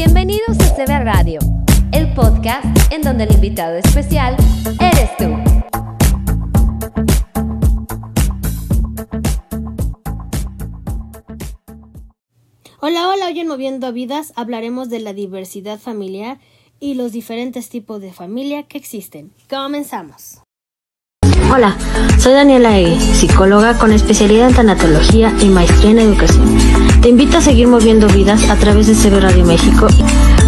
Bienvenidos a CB Radio, el podcast en donde el invitado especial eres tú. Hola, hola, hoy en Moviendo Vidas hablaremos de la diversidad familiar y los diferentes tipos de familia que existen. Comenzamos. Hola, soy Daniela Egui, psicóloga con especialidad en tanatología y maestría en educación. Te invito a seguir moviendo vidas a través de CB Radio México.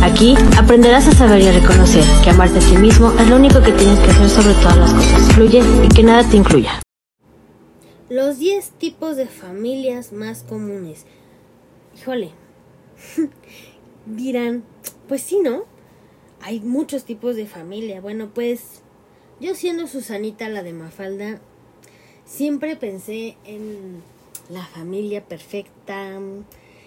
Aquí aprenderás a saber y a reconocer que amarte a ti mismo es lo único que tienes que hacer sobre todas las cosas. Fluye y que nada te incluya. Los 10 tipos de familias más comunes. Híjole. Dirán, pues sí, ¿no? Hay muchos tipos de familia. Bueno, pues yo siendo Susanita la de Mafalda, siempre pensé en la familia perfecta,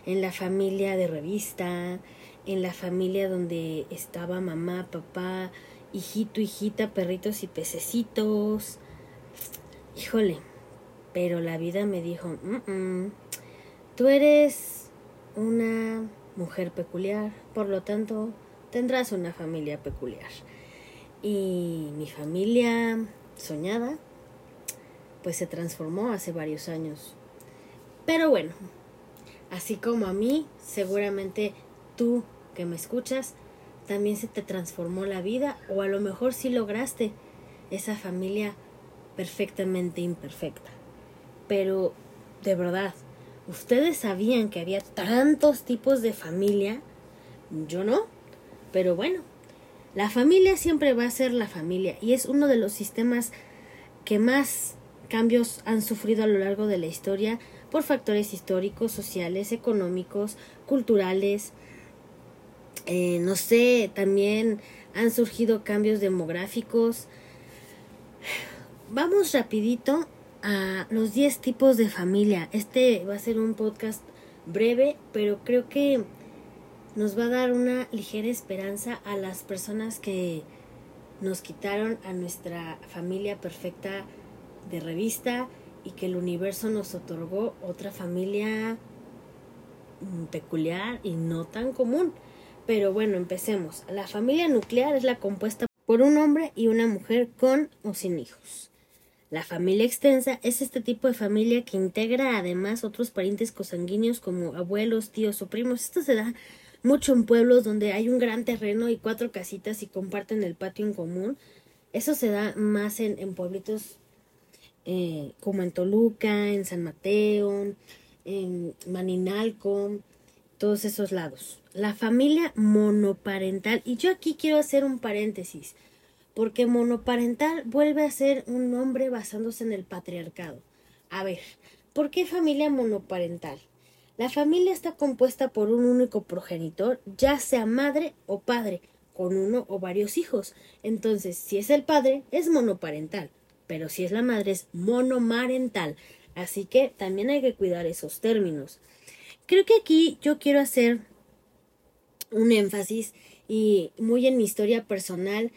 en la familia de revista, en la familia donde estaba mamá, papá, hijito, hijita, perritos y pececitos. Híjole, pero la vida me dijo, tú eres una mujer peculiar, por lo tanto tendrás una familia peculiar. Y mi familia soñada, pues se transformó hace varios años. Pero bueno, así como a mí, seguramente tú que me escuchas, también se te transformó la vida o a lo mejor sí lograste esa familia perfectamente imperfecta. Pero, de verdad, ¿ustedes sabían que había tantos tipos de familia? Yo no. Pero bueno, la familia siempre va a ser la familia y es uno de los sistemas que más cambios han sufrido a lo largo de la historia por factores históricos, sociales, económicos, culturales. Eh, no sé, también han surgido cambios demográficos. Vamos rapidito a los 10 tipos de familia. Este va a ser un podcast breve, pero creo que nos va a dar una ligera esperanza a las personas que nos quitaron a nuestra familia perfecta de revista y que el universo nos otorgó otra familia mm, peculiar y no tan común. Pero bueno, empecemos. La familia nuclear es la compuesta por un hombre y una mujer con o sin hijos. La familia extensa es este tipo de familia que integra además otros parientes cosanguíneos como abuelos, tíos o primos. Esto se da mucho en pueblos donde hay un gran terreno y cuatro casitas y comparten el patio en común. Eso se da más en, en pueblitos eh, como en Toluca, en San Mateo, en Maninalco, todos esos lados. La familia monoparental, y yo aquí quiero hacer un paréntesis, porque monoparental vuelve a ser un nombre basándose en el patriarcado. A ver, ¿por qué familia monoparental? La familia está compuesta por un único progenitor, ya sea madre o padre, con uno o varios hijos. Entonces, si es el padre, es monoparental, pero si es la madre, es monomarental. Así que también hay que cuidar esos términos. Creo que aquí yo quiero hacer un énfasis y muy en mi historia personal.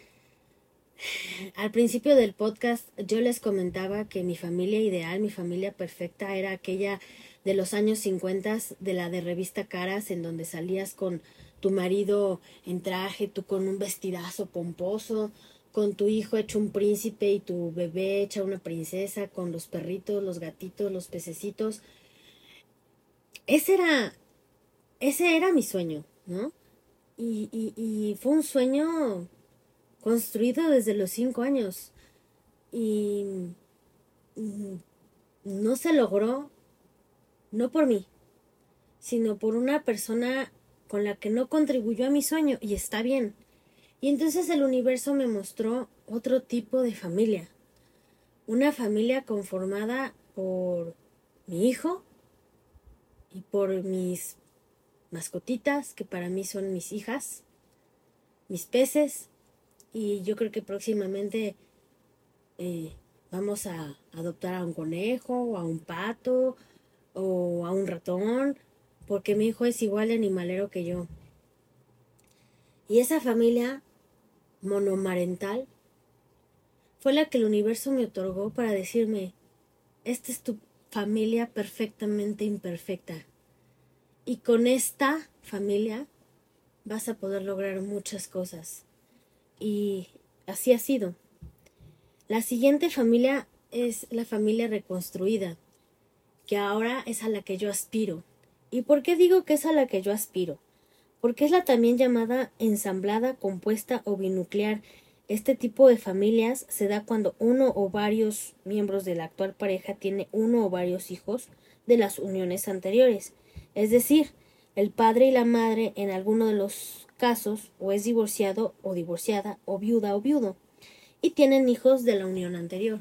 Al principio del podcast yo les comentaba que mi familia ideal, mi familia perfecta era aquella de los años 50 de la de revista Caras, en donde salías con tu marido en traje, tú con un vestidazo pomposo, con tu hijo hecho un príncipe y tu bebé hecha una princesa, con los perritos, los gatitos, los pececitos. Ese era, ese era mi sueño, ¿no? Y, y, y fue un sueño construido desde los cinco años. Y no se logró no por mí, sino por una persona con la que no contribuyó a mi sueño y está bien. Y entonces el universo me mostró otro tipo de familia, una familia conformada por mi hijo y por mis mascotitas, que para mí son mis hijas, mis peces, y yo creo que próximamente eh, vamos a adoptar a un conejo o a un pato o a un ratón, porque mi hijo es igual de animalero que yo. Y esa familia monomarental fue la que el universo me otorgó para decirme, esta es tu familia perfectamente imperfecta. Y con esta familia vas a poder lograr muchas cosas. Y así ha sido. La siguiente familia es la familia reconstruida, que ahora es a la que yo aspiro. ¿Y por qué digo que es a la que yo aspiro? Porque es la también llamada ensamblada, compuesta o binuclear. Este tipo de familias se da cuando uno o varios miembros de la actual pareja tiene uno o varios hijos de las uniones anteriores. Es decir, el padre y la madre en alguno de los casos o es divorciado o divorciada o viuda o viudo y tienen hijos de la unión anterior.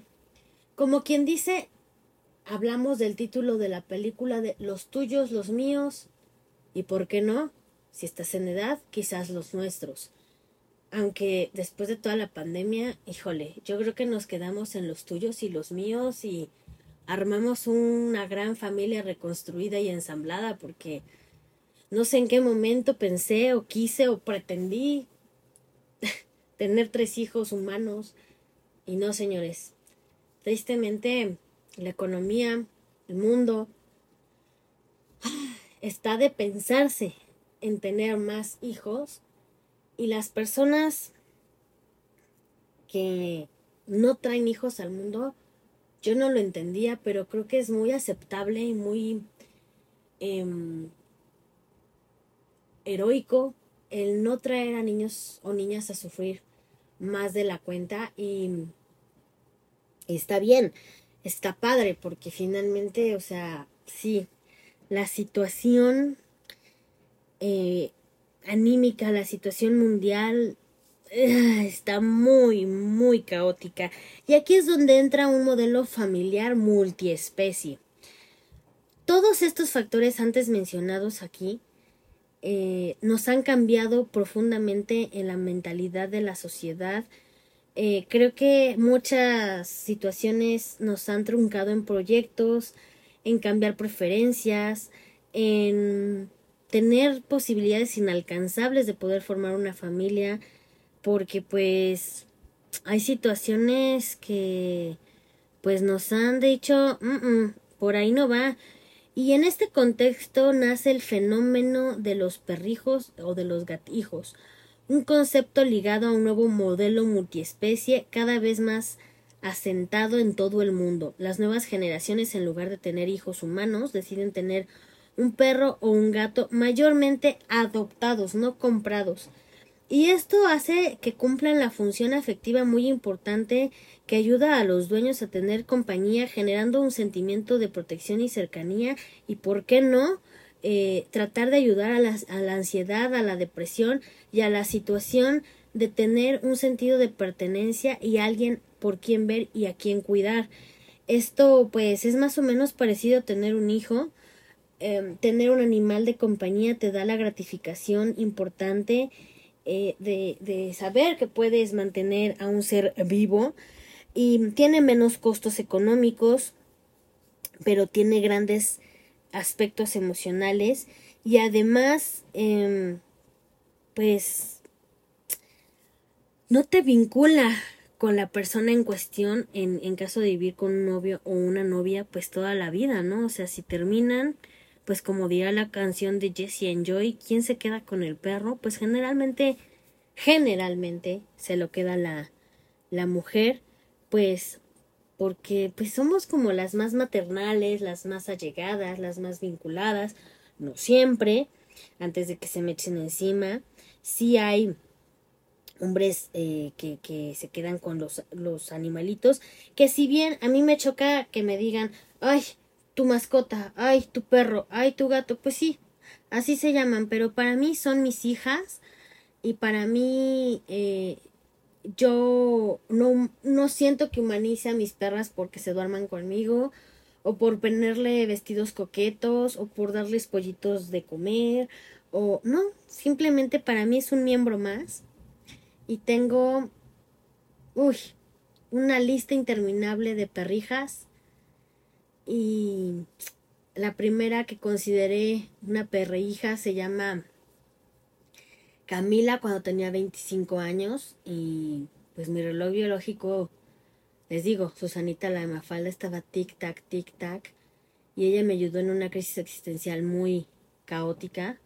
Como quien dice, hablamos del título de la película de Los tuyos, los míos, y por qué no, si estás en edad, quizás los nuestros. Aunque después de toda la pandemia, híjole, yo creo que nos quedamos en los tuyos y los míos y armamos una gran familia reconstruida y ensamblada porque no sé en qué momento pensé o quise o pretendí tener tres hijos humanos y no, señores. Tristemente, la economía, el mundo, está de pensarse en tener más hijos y las personas que no traen hijos al mundo, yo no lo entendía, pero creo que es muy aceptable y muy em, heroico el no traer a niños o niñas a sufrir más de la cuenta y está bien está padre porque finalmente, o sea, sí, la situación eh, anímica, la situación mundial eh, está muy, muy caótica. Y aquí es donde entra un modelo familiar multiespecie. Todos estos factores antes mencionados aquí eh, nos han cambiado profundamente en la mentalidad de la sociedad, eh, creo que muchas situaciones nos han truncado en proyectos, en cambiar preferencias, en tener posibilidades inalcanzables de poder formar una familia, porque pues hay situaciones que pues nos han dicho, por ahí no va. Y en este contexto nace el fenómeno de los perrijos o de los gatijos, un concepto ligado a un nuevo modelo multiespecie cada vez más asentado en todo el mundo. Las nuevas generaciones, en lugar de tener hijos humanos, deciden tener un perro o un gato mayormente adoptados, no comprados. Y esto hace que cumplan la función afectiva muy importante que ayuda a los dueños a tener compañía, generando un sentimiento de protección y cercanía y, ¿por qué no?, eh, tratar de ayudar a la, a la ansiedad, a la depresión y a la situación de tener un sentido de pertenencia y alguien por quien ver y a quien cuidar. Esto pues es más o menos parecido a tener un hijo. Em, tener un animal de compañía te da la gratificación importante eh, de, de saber que puedes mantener a un ser vivo y tiene menos costos económicos, pero tiene grandes aspectos emocionales y además, eh, pues, no te vincula con la persona en cuestión en, en caso de vivir con un novio o una novia, pues toda la vida, ¿no? O sea, si terminan, pues como dirá la canción de Jesse and Joy, ¿quién se queda con el perro? Pues generalmente, generalmente se lo queda la, la mujer, pues porque pues somos como las más maternales, las más allegadas, las más vinculadas, no siempre, antes de que se me echen encima, sí hay hombres eh, que, que se quedan con los, los animalitos, que si bien a mí me choca que me digan, ay, tu mascota, ay, tu perro, ay, tu gato, pues sí, así se llaman, pero para mí son mis hijas y para mí eh, yo no, no siento que humanice a mis perras porque se duerman conmigo, o por ponerle vestidos coquetos, o por darles pollitos de comer, o no, simplemente para mí es un miembro más. Y tengo, uy, una lista interminable de perrijas. Y la primera que consideré una perrija se llama Camila cuando tenía 25 años y pues mi reloj biológico, les digo, Susanita la Mafalda estaba tic-tac, tic-tac y ella me ayudó en una crisis existencial muy caótica.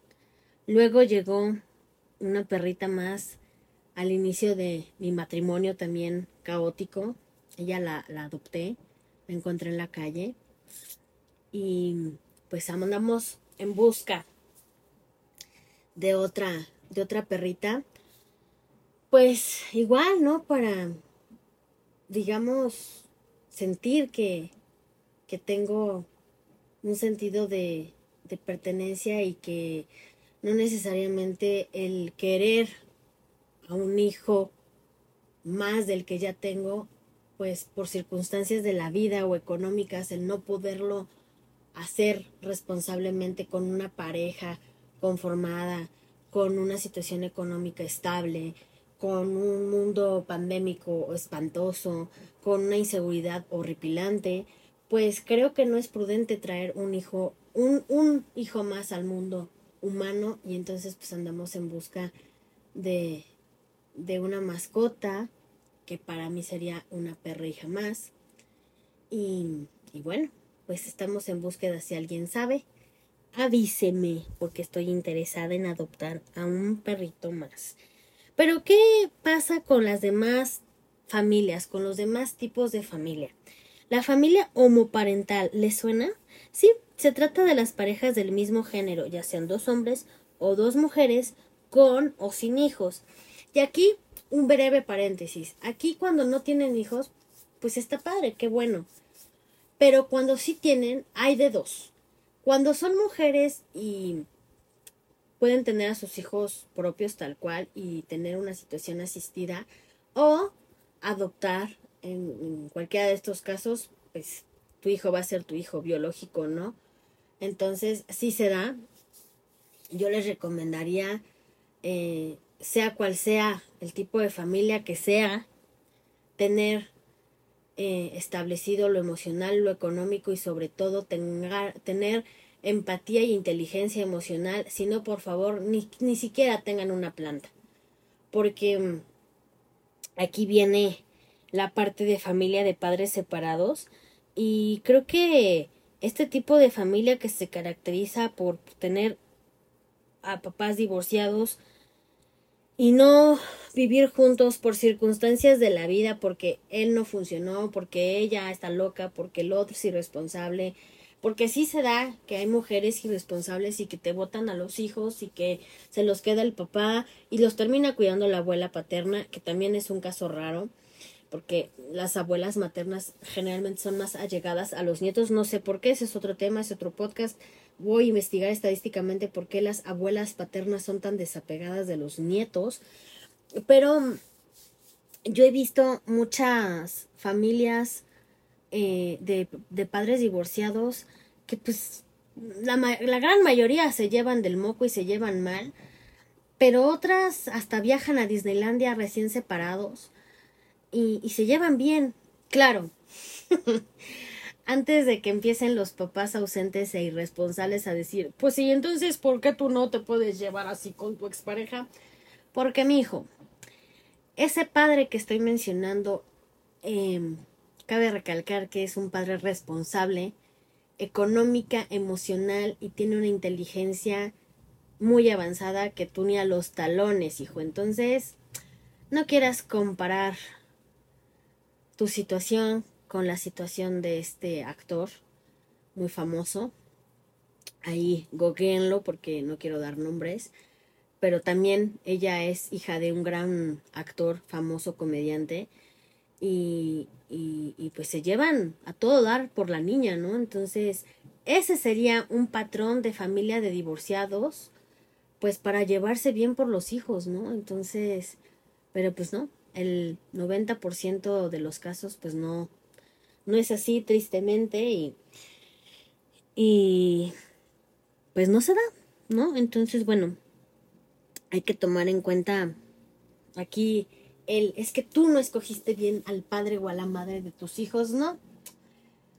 Luego llegó una perrita más al inicio de mi matrimonio también caótico. Ella la, la adopté, la encontré en la calle y pues andamos en busca de otra, de otra perrita. Pues igual, ¿no? Para, digamos, sentir que, que tengo un sentido de, de pertenencia y que no necesariamente el querer a un hijo más del que ya tengo, pues por circunstancias de la vida o económicas, el no poderlo hacer responsablemente con una pareja conformada, con una situación económica estable, con un mundo pandémico espantoso, con una inseguridad horripilante, pues creo que no es prudente traer un hijo, un, un hijo más al mundo humano y entonces pues andamos en busca de, de una mascota que para mí sería una perrija más. Y, y bueno pues estamos en búsqueda si alguien sabe avíseme porque estoy interesada en adoptar a un perrito más pero qué pasa con las demás familias con los demás tipos de familia la familia homoparental le suena sí se trata de las parejas del mismo género, ya sean dos hombres o dos mujeres, con o sin hijos. Y aquí un breve paréntesis. Aquí cuando no tienen hijos, pues está padre, qué bueno. Pero cuando sí tienen, hay de dos. Cuando son mujeres y pueden tener a sus hijos propios tal cual y tener una situación asistida o adoptar en, cualquiera de estos casos, pues tu hijo va a ser tu hijo biológico, ¿no? Entonces, si se da, yo les recomendaría, eh, sea cual sea el tipo de familia que sea, tener eh, establecido lo emocional, lo económico y sobre todo tener empatía y inteligencia emocional, si no, por favor, ni, ni siquiera tengan una planta. Porque mm, aquí viene la parte de familia de padres separados y creo que este tipo de familia que se caracteriza por tener a papás divorciados y no vivir juntos por circunstancias de la vida, porque él no funcionó, porque ella está loca, porque el otro es irresponsable, porque sí se da que hay mujeres irresponsables y que te botan a los hijos y que se los queda el papá y los termina cuidando la abuela paterna, que también es un caso raro porque las abuelas maternas generalmente son más allegadas a los nietos. No sé por qué, ese es otro tema, es otro podcast. Voy a investigar estadísticamente por qué las abuelas paternas son tan desapegadas de los nietos. Pero yo he visto muchas familias eh, de, de, padres divorciados que pues la, la gran mayoría se llevan del moco y se llevan mal. Pero otras hasta viajan a Disneylandia recién separados y, y se llevan bien, claro. Antes de que empiecen los papás ausentes e irresponsables a decir, pues sí, entonces, ¿por qué tú no te puedes llevar así con tu expareja? Porque mi hijo, ese padre que estoy mencionando, eh, cabe recalcar que es un padre responsable, económica, emocional y tiene una inteligencia muy avanzada que tú ni a los talones, hijo. Entonces, no quieras comparar tu situación con la situación de este actor muy famoso. Ahí gogueenlo porque no quiero dar nombres. Pero también ella es hija de un gran actor, famoso comediante. Y, y pues se llevan a todo dar por la niña, ¿no? Entonces, ese sería un patrón de familia de divorciados, pues para llevarse bien por los hijos, ¿no? Entonces, pero pues no, el 90% de los casos pues no, no es así tristemente y, y pues no se da, ¿no? Entonces, bueno, hay que tomar en cuenta aquí el, es que tú no escogiste bien al padre o a la madre de tus hijos, ¿no?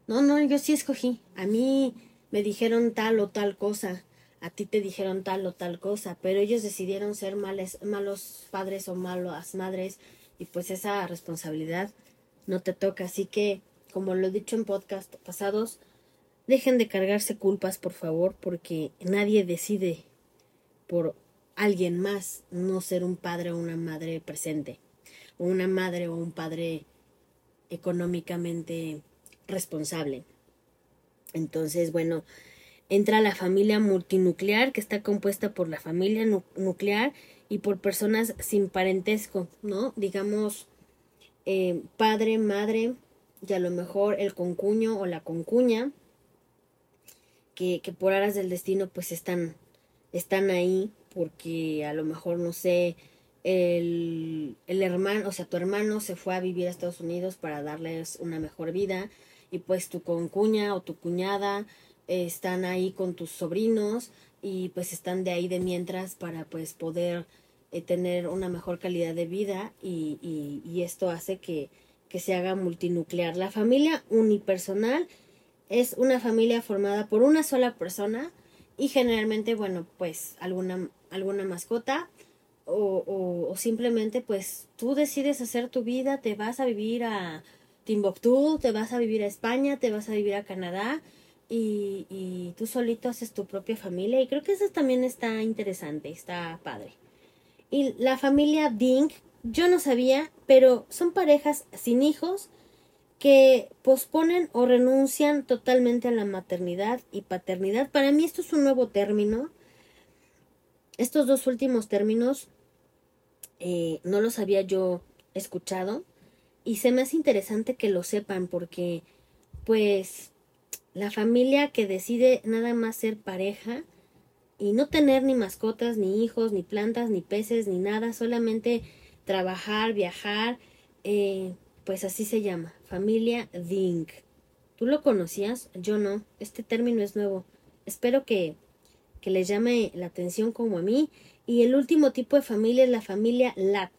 No, no, yo sí escogí. A mí me dijeron tal o tal cosa, a ti te dijeron tal o tal cosa, pero ellos decidieron ser males, malos padres o malas madres y pues esa responsabilidad no te toca. Así que, como lo he dicho en podcast pasados, dejen de cargarse culpas, por favor, porque nadie decide por alguien más, no ser un padre o una madre presente, o una madre o un padre económicamente responsable. Entonces, bueno, entra la familia multinuclear, que está compuesta por la familia nuclear y por personas sin parentesco, ¿no? Digamos, eh, padre, madre, y a lo mejor el concuño o la concuña, que, que por aras del destino pues están, están ahí, porque a lo mejor, no sé, el, el hermano, o sea, tu hermano se fue a vivir a Estados Unidos para darles una mejor vida, y pues tu concuña o tu cuñada están ahí con tus sobrinos y pues están de ahí de mientras para pues poder eh, tener una mejor calidad de vida y, y, esto hace que, que se haga multinuclear. La familia unipersonal es una familia formada por una sola persona y generalmente, bueno, pues alguna, alguna mascota o, o, o, simplemente pues tú decides hacer tu vida, te vas a vivir a Timbuktu, te vas a vivir a España, te vas a vivir a Canadá y, tú solito haces tu propia familia y creo que eso también está interesante, está padre. Y la familia Ding, yo no sabía, pero son parejas sin hijos que posponen o renuncian totalmente a la maternidad y paternidad. Para mí esto es un nuevo término. Estos dos últimos términos eh, no los había yo escuchado y se me hace interesante que lo sepan porque pues la familia que decide nada más ser pareja y no tener ni mascotas, ni hijos, ni plantas, ni peces, ni nada, solamente trabajar, viajar, eh, pues así se llama, familia Ding. ¿Tú lo conocías? Yo no. Este término es nuevo. Espero que, que les llame la atención como a mí. Y el último tipo de familia es la familia Lat.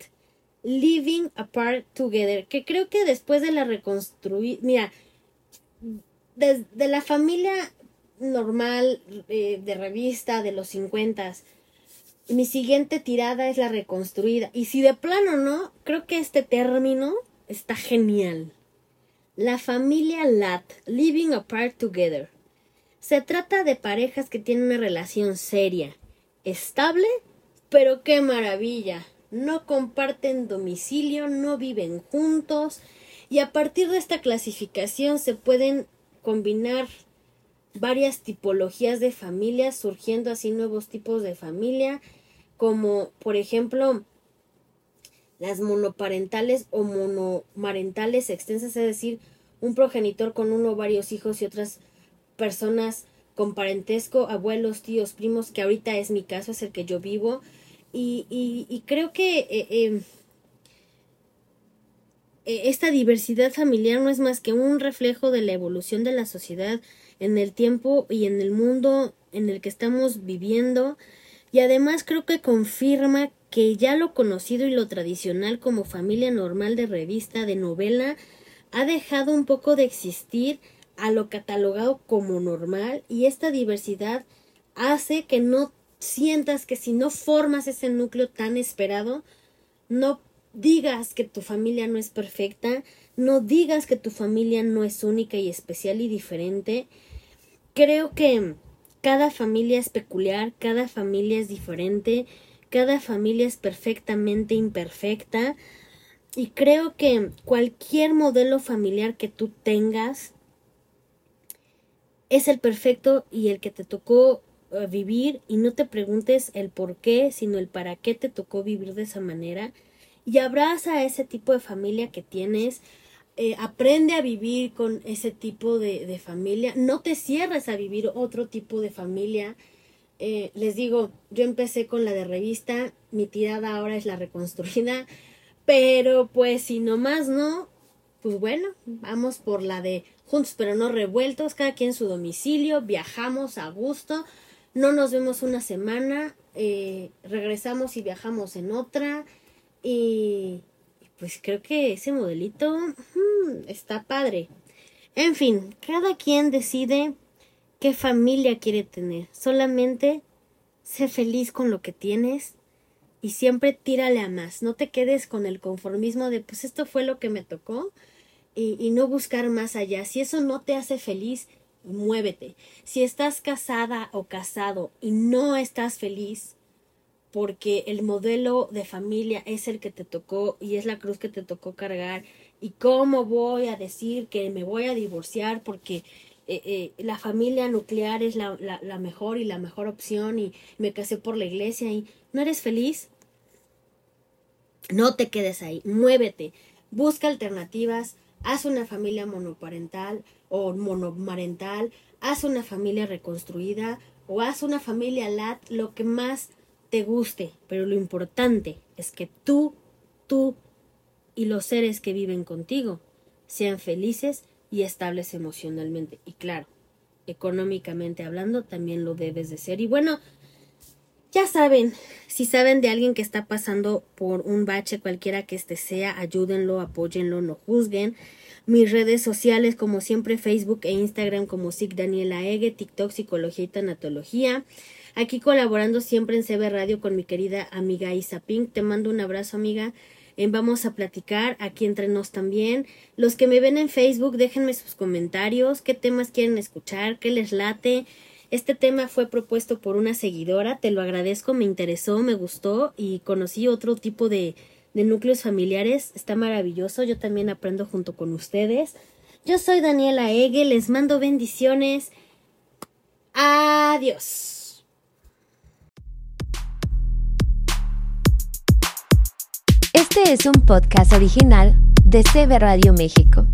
Living apart together. Que creo que después de la reconstruir. Mira, desde la familia normal eh, de revista de los 50 mi siguiente tirada es la reconstruida. Y si de plano no, creo que este término está genial. La familia Lat, living apart together. Se trata de parejas que tienen una relación seria, estable, pero qué maravilla. No comparten domicilio, no viven juntos y a partir de esta clasificación se pueden combinar varias tipologías de familias, surgiendo así nuevos tipos de familia, como por ejemplo las monoparentales o monomarentales extensas, es decir, un progenitor con uno o varios hijos y otras personas con parentesco, abuelos, tíos, primos, que ahorita es mi caso, es el que yo vivo. Y, y, creo que eh, em, esta diversidad familiar no es más que un reflejo de la evolución de la sociedad en el tiempo y en el mundo en el que estamos viviendo. Y además creo que confirma que ya lo conocido y lo tradicional como familia normal de revista, de novela, ha dejado un poco de existir a lo catalogado como normal. Y esta diversidad hace que no sientas que si no formas ese núcleo tan esperado, no digas que tu familia no es perfecta, no digas que tu familia no es única y especial y diferente. Creo que cada familia es peculiar, cada familia es diferente, cada familia es perfectamente imperfecta. Y creo que cualquier modelo familiar que tú tengas es el perfecto y el que te tocó eh, vivir. Y no te preguntes el por qué, sino el para qué te tocó vivir de esa manera y abraza ese tipo de familia que tienes. Eh, aprende a vivir con ese tipo de, de, familia. No te cierres a vivir otro tipo de familia. Eh, les digo, yo empecé con la de revista, mi tirada ahora es la reconstruida, pero pues si no más no, pues bueno, vamos por la de juntos pero no revueltos, cada quien su domicilio, viajamos a gusto, no nos vemos una semana, eh, regresamos y viajamos en otra, y pues creo que ese modelito está padre. En fin, cada quien decide qué familia quiere tener. Solamente sé feliz con lo que tienes y siempre tírale a más. No te quedes con el conformismo de pues esto fue lo que me tocó y, y no buscar más allá. Si eso no te hace feliz, muévete. Si estás casada o casado y no estás feliz, porque el modelo de familia es el que te tocó y es la cruz que te tocó cargar. ¿Y cómo voy a decir que me voy a divorciar porque eh, eh, la familia nuclear es la, la, la mejor y la mejor opción y me casé por la iglesia y no eres feliz? No te quedes ahí, muévete, busca alternativas, haz una familia monoparental o monomarental, haz una familia reconstruida o haz una familia lat, lo que más te guste, pero lo importante es que tú, tú y los seres que viven contigo sean felices y estables emocionalmente. Y claro, económicamente hablando, también lo debes de ser. Y bueno, ya saben, si saben de alguien que está pasando por un bache cualquiera que este sea, ayúdenlo, apóyenlo, no juzguen. Mis redes sociales, como siempre, Facebook e Instagram como SIC Daniela Ege, TikTok Psicología y Tanatología. Aquí colaborando siempre en CB Radio con mi querida amiga Isa Pink. Te mando un abrazo, amiga. Eh, vamos a platicar aquí entre nos también. Los que me ven en Facebook, déjenme sus comentarios, qué temas quieren escuchar, qué les late. Este tema fue propuesto por una seguidora, te lo agradezco, me interesó, me gustó y conocí otro tipo de, de núcleos familiares. Está maravilloso, yo también aprendo junto con ustedes. Yo soy Daniela Ege, les mando bendiciones. Adiós. Este es un podcast original de CB Radio México.